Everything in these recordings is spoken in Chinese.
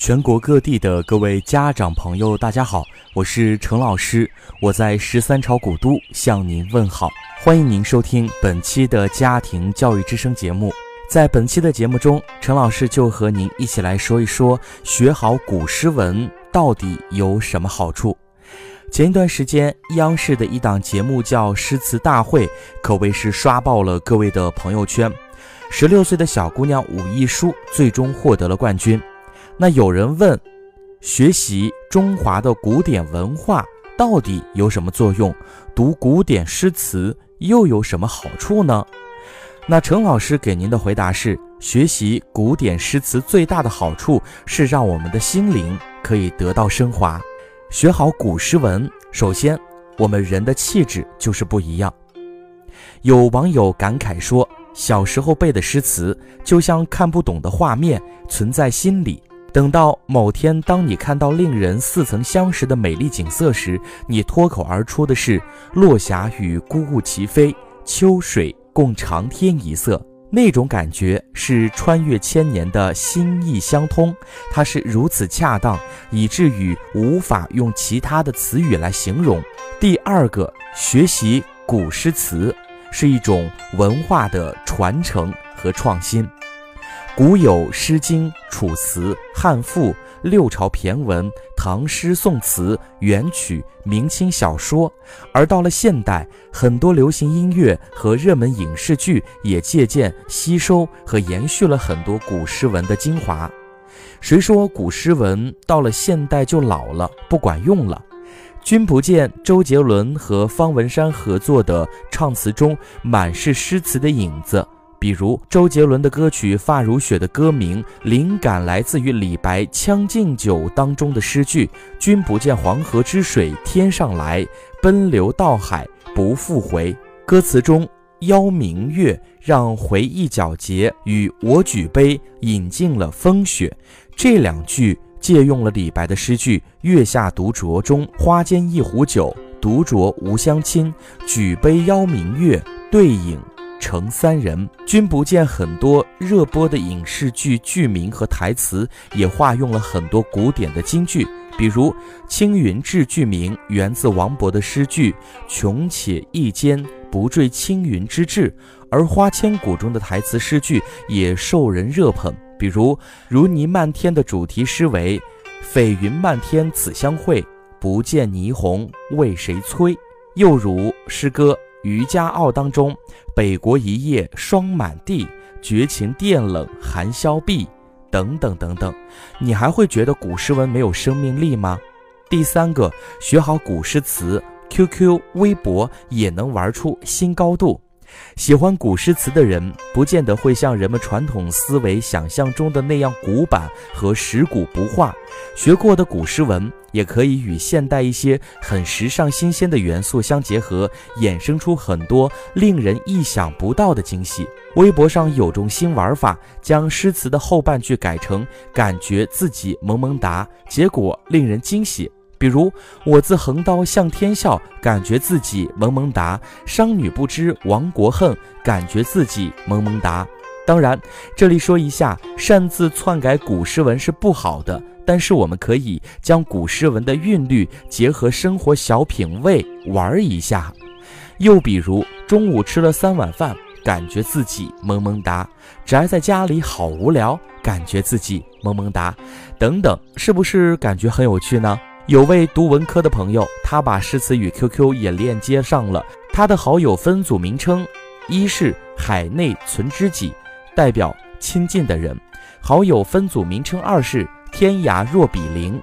全国各地的各位家长朋友，大家好，我是程老师，我在十三朝古都向您问好，欢迎您收听本期的家庭教育之声节目。在本期的节目中，陈老师就和您一起来说一说学好古诗文到底有什么好处。前一段时间，央视的一档节目叫《诗词大会》，可谓是刷爆了各位的朋友圈。十六岁的小姑娘武亦姝最终获得了冠军。那有人问，学习中华的古典文化到底有什么作用？读古典诗词又有什么好处呢？那陈老师给您的回答是：学习古典诗词最大的好处是让我们的心灵可以得到升华。学好古诗文，首先我们人的气质就是不一样。有网友感慨说，小时候背的诗词就像看不懂的画面，存在心里。等到某天，当你看到令人似曾相识的美丽景色时，你脱口而出的是“落霞与孤鹜齐飞，秋水共长天一色”。那种感觉是穿越千年的心意相通，它是如此恰当，以至于无法用其他的词语来形容。第二个，学习古诗词是一种文化的传承和创新。古有《诗经》《楚辞》《汉赋》六朝骈文、唐诗宋词、元曲、明清小说，而到了现代，很多流行音乐和热门影视剧也借鉴、吸收和延续了很多古诗文的精华。谁说古诗文到了现代就老了、不管用了？君不见周杰伦和方文山合作的唱词中满是诗词的影子。比如周杰伦的歌曲《发如雪》的歌名，灵感来自于李白《将进酒》当中的诗句：“君不见黄河之水天上来，奔流到海不复回。”歌词中“邀明月”让回忆皎洁与我举杯饮尽了风雪，这两句借用了李白的诗句：“月下独酌中，花间一壶酒，独酌无相亲。举杯邀明月，对影。”成三人，君不见很多热播的影视剧剧名和台词也化用了很多古典的京剧，比如“青云志”剧名源自王勃的诗句“穷且益坚，不坠青云之志”，而《花千骨》中的台词诗句也受人热捧，比如“如泥漫天”的主题诗为“绯云漫天此相会，不见霓虹为谁催”，又如诗歌。《渔家傲》当中，“北国一夜霜满地，绝情电冷寒宵碧”等等等等，你还会觉得古诗文没有生命力吗？第三个，学好古诗词，QQ、微博也能玩出新高度。喜欢古诗词的人，不见得会像人们传统思维想象中的那样古板和食古不化。学过的古诗文，也可以与现代一些很时尚新鲜的元素相结合，衍生出很多令人意想不到的惊喜。微博上有种新玩法，将诗词的后半句改成“感觉自己萌萌哒”，结果令人惊喜。比如我自横刀向天笑，感觉自己萌萌哒；商女不知亡国恨，感觉自己萌萌哒。当然，这里说一下，擅自篡改古诗文是不好的，但是我们可以将古诗文的韵律结合生活小品味玩一下。又比如中午吃了三碗饭，感觉自己萌萌哒；宅在家里好无聊，感觉自己萌萌哒。等等，是不是感觉很有趣呢？有位读文科的朋友，他把诗词与 QQ 也链接上了。他的好友分组名称，一是海内存知己，代表亲近的人；好友分组名称二是天涯若比邻，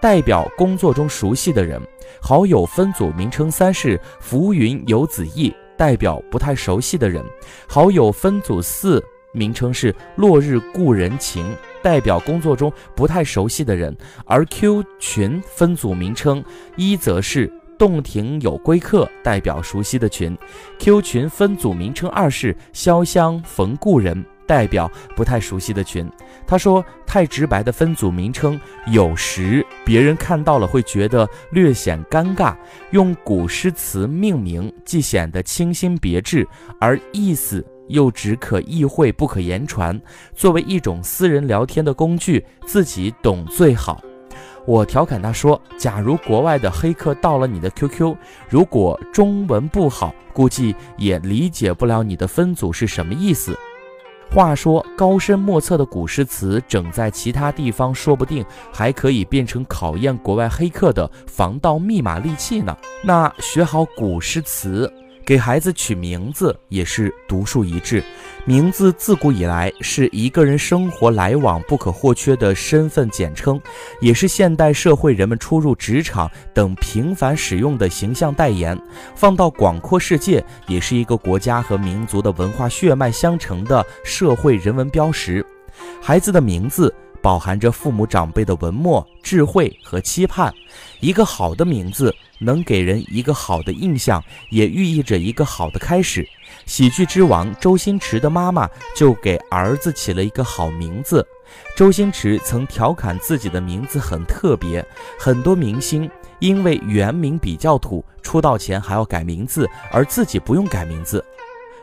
代表工作中熟悉的人；好友分组名称三是浮云游子意，代表不太熟悉的人；好友分组四。名称是落日故人情，代表工作中不太熟悉的人；而 Q 群分组名称一则是洞庭有归客，代表熟悉的群；Q 群分组名称二是潇湘逢故人，代表不太熟悉的群。他说，太直白的分组名称，有时别人看到了会觉得略显尴尬。用古诗词命名，既显得清新别致，而意思。又只可意会不可言传，作为一种私人聊天的工具，自己懂最好。我调侃他说：“假如国外的黑客盗了你的 QQ，如果中文不好，估计也理解不了你的分组是什么意思。”话说，高深莫测的古诗词整在其他地方，说不定还可以变成考验国外黑客的防盗密码利器呢。那学好古诗词。给孩子取名字也是独树一帜。名字自古以来是一个人生活来往不可或缺的身份简称，也是现代社会人们出入职场等频繁使用的形象代言。放到广阔世界，也是一个国家和民族的文化血脉相承的社会人文标识。孩子的名字。饱含着父母长辈的文墨、智慧和期盼。一个好的名字能给人一个好的印象，也寓意着一个好的开始。喜剧之王周星驰的妈妈就给儿子起了一个好名字。周星驰曾调侃自己的名字很特别，很多明星因为原名比较土，出道前还要改名字，而自己不用改名字。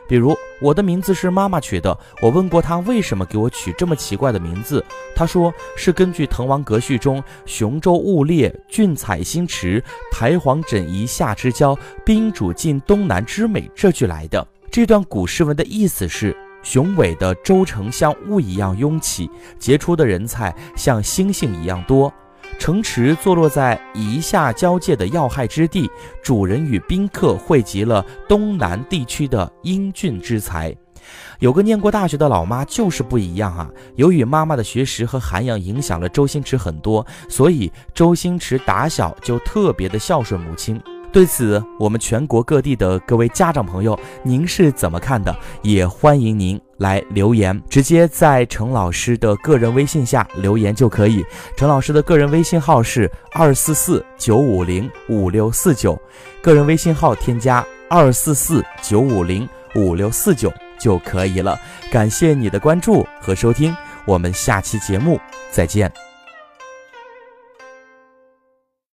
比如我的名字是妈妈取的，我问过她为什么给我取这么奇怪的名字，她说是根据《滕王阁序》中“雄州雾列，俊采星驰，台隍枕夷夏之交，宾主尽东南之美”这句来的。这段古诗文的意思是，雄伟的州城像雾一样拥挤，杰出的人才像星星一样多。城池坐落在夷夏交界的要害之地，主人与宾客汇集了东南地区的英俊之才。有个念过大学的老妈就是不一样啊！由于妈妈的学识和涵养影响了周星驰很多，所以周星驰打小就特别的孝顺母亲。对此，我们全国各地的各位家长朋友，您是怎么看的？也欢迎您来留言，直接在陈老师的个人微信下留言就可以。陈老师的个人微信号是二四四九五零五六四九，个人微信号添加二四四九五零五六四九就可以了。感谢你的关注和收听，我们下期节目再见。